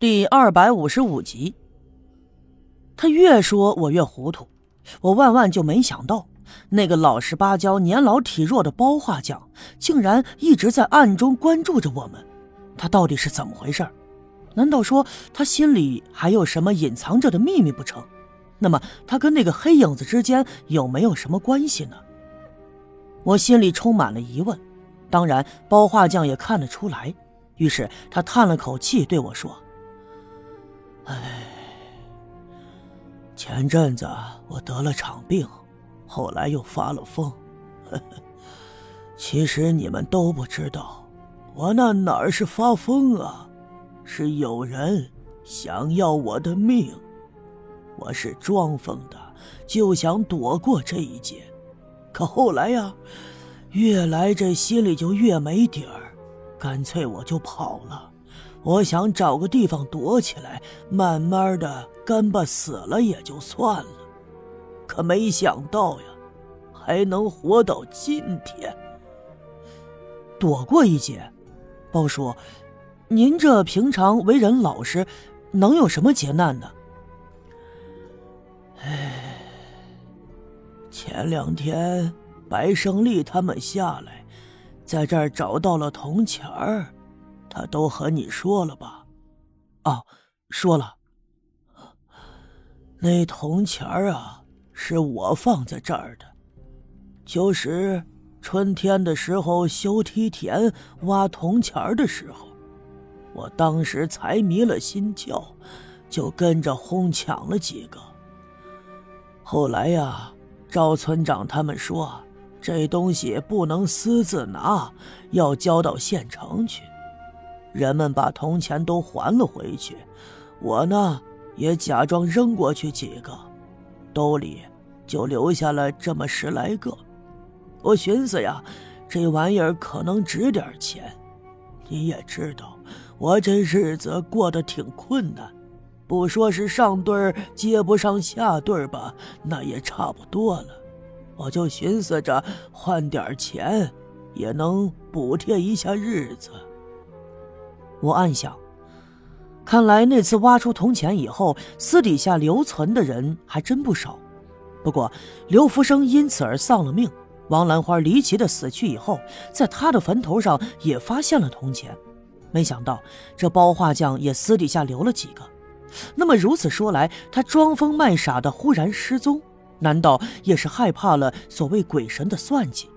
第二百五十五集，他越说我越糊涂，我万万就没想到，那个老实巴交、年老体弱的包画匠，竟然一直在暗中关注着我们。他到底是怎么回事？难道说他心里还有什么隐藏着的秘密不成？那么他跟那个黑影子之间有没有什么关系呢？我心里充满了疑问。当然，包画匠也看得出来，于是他叹了口气对我说。唉，前阵子我得了场病，后来又发了疯。其实你们都不知道，我那哪儿是发疯啊，是有人想要我的命。我是装疯的，就想躲过这一劫。可后来呀，越来这心里就越没底儿，干脆我就跑了。我想找个地方躲起来，慢慢的干巴死了也就算了，可没想到呀，还能活到今天。躲过一劫，包叔，您这平常为人老实，能有什么劫难呢？唉，前两天白胜利他们下来，在这儿找到了铜钱儿。他都和你说了吧？哦，说了。那铜钱儿啊，是我放在这儿的。就是春天的时候修梯田、挖铜钱儿的时候，我当时才迷了心窍，就跟着哄抢了几个。后来呀，赵村长他们说，这东西不能私自拿，要交到县城去。人们把铜钱都还了回去，我呢也假装扔过去几个，兜里就留下了这么十来个。我寻思呀，这玩意儿可能值点钱。你也知道，我这日子过得挺困难，不说是上顿接不上下顿吧，那也差不多了。我就寻思着换点钱，也能补贴一下日子。我暗想，看来那次挖出铜钱以后，私底下留存的人还真不少。不过，刘福生因此而丧了命，王兰花离奇的死去以后，在他的坟头上也发现了铜钱。没想到，这包画匠也私底下留了几个。那么如此说来，他装疯卖傻的忽然失踪，难道也是害怕了所谓鬼神的算计？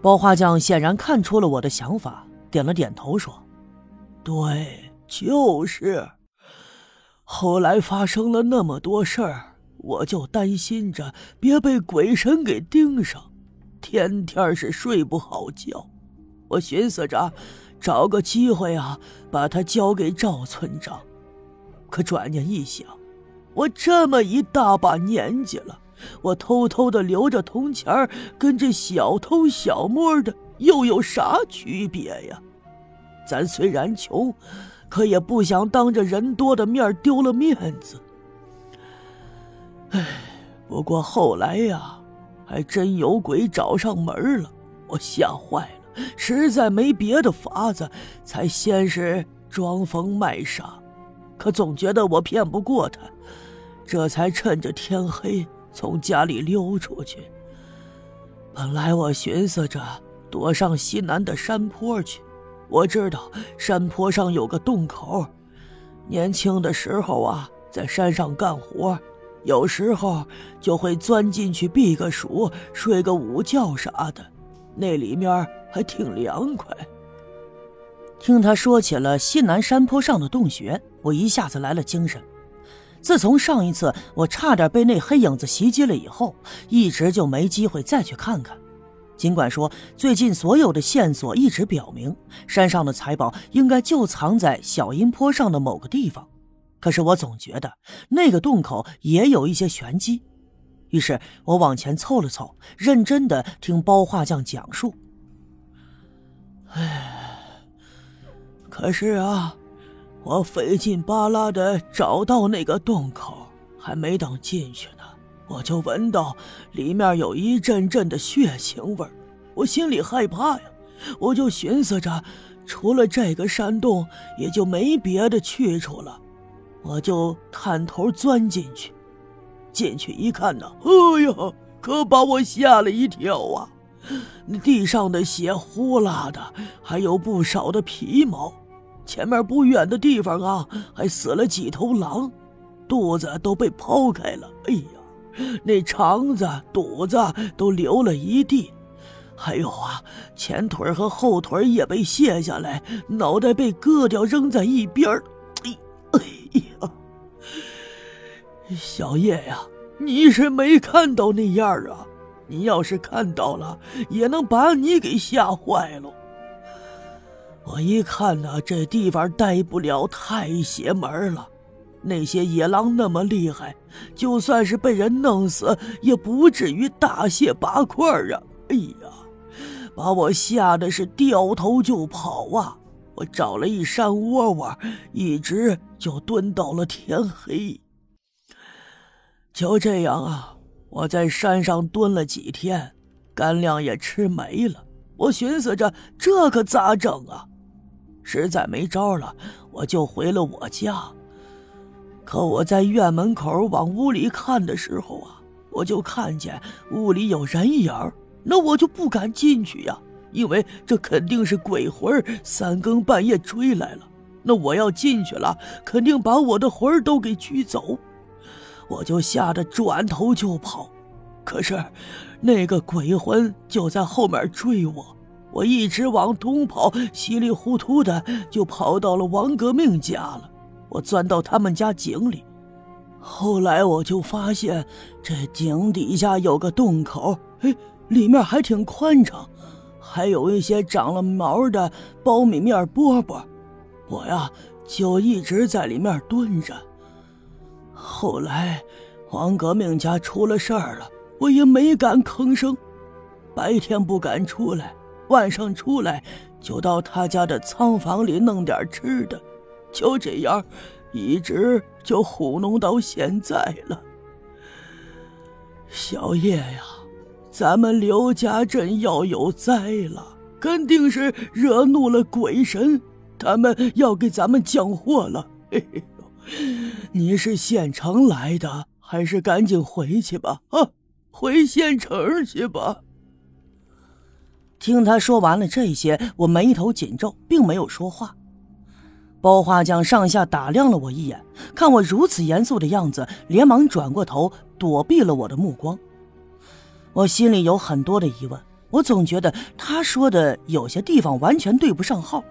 包画匠显然看出了我的想法。点了点头，说：“对，就是。后来发生了那么多事儿，我就担心着别被鬼神给盯上，天天是睡不好觉。我寻思着找个机会啊，把他交给赵村长。可转念一想，我这么一大把年纪了，我偷偷的留着铜钱跟这小偷小摸的。”又有啥区别呀？咱虽然穷，可也不想当着人多的面丢了面子。唉，不过后来呀，还真有鬼找上门了，我吓坏了，实在没别的法子，才先是装疯卖傻，可总觉得我骗不过他，这才趁着天黑从家里溜出去。本来我寻思着。躲上西南的山坡去，我知道山坡上有个洞口。年轻的时候啊，在山上干活，有时候就会钻进去避个暑，睡个午觉啥的，那里面还挺凉快。听他说起了西南山坡上的洞穴，我一下子来了精神。自从上一次我差点被那黑影子袭击了以后，一直就没机会再去看看。尽管说最近所有的线索一直表明山上的财宝应该就藏在小阴坡上的某个地方，可是我总觉得那个洞口也有一些玄机。于是我往前凑了凑，认真的听包画匠讲述。唉，可是啊，我费劲巴拉的找到那个洞口，还没等进去。我就闻到里面有一阵阵的血腥味我心里害怕呀，我就寻思着除了这个山洞，也就没别的去处了。我就探头钻进去，进去一看呢，哎呀，可把我吓了一跳啊！那地上的血呼啦的，还有不少的皮毛。前面不远的地方啊，还死了几头狼，肚子都被剖开了。哎呀，那肠子、肚子都流了一地。还有啊，前腿和后腿也被卸下来，脑袋被割掉扔在一边哎，哎呀，小叶呀，你是没看到那样啊？你要是看到了，也能把你给吓坏了。我一看呢，这地方待不了，太邪门了。那些野狼那么厉害，就算是被人弄死，也不至于大卸八块啊！哎呀，把我吓得是掉头就跑啊！我找了一山窝窝，一直就蹲到了天黑。就这样啊。我在山上蹲了几天，干粮也吃没了。我寻思着这可咋整啊？实在没招了，我就回了我家。可我在院门口往屋里看的时候啊，我就看见屋里有人影那我就不敢进去呀，因为这肯定是鬼魂三更半夜追来了。那我要进去了，肯定把我的魂都给驱走。我就吓得转头就跑，可是那个鬼魂就在后面追我。我一直往东跑，稀里糊涂的就跑到了王革命家了。我钻到他们家井里，后来我就发现这井底下有个洞口，哎，里面还挺宽敞，还有一些长了毛的苞米面饽饽。我呀，就一直在里面蹲着。后来，王革命家出了事儿了，我也没敢吭声。白天不敢出来，晚上出来就到他家的仓房里弄点吃的，就这样，一直就糊弄到现在了。小叶呀，咱们刘家镇要有灾了，肯定是惹怒了鬼神，他们要给咱们降祸了。嘿嘿。你是县城来的，还是赶紧回去吧？啊，回县城去吧。听他说完了这些，我眉头紧皱，并没有说话。包花匠上下打量了我一眼，看我如此严肃的样子，连忙转过头躲避了我的目光。我心里有很多的疑问，我总觉得他说的有些地方完全对不上号。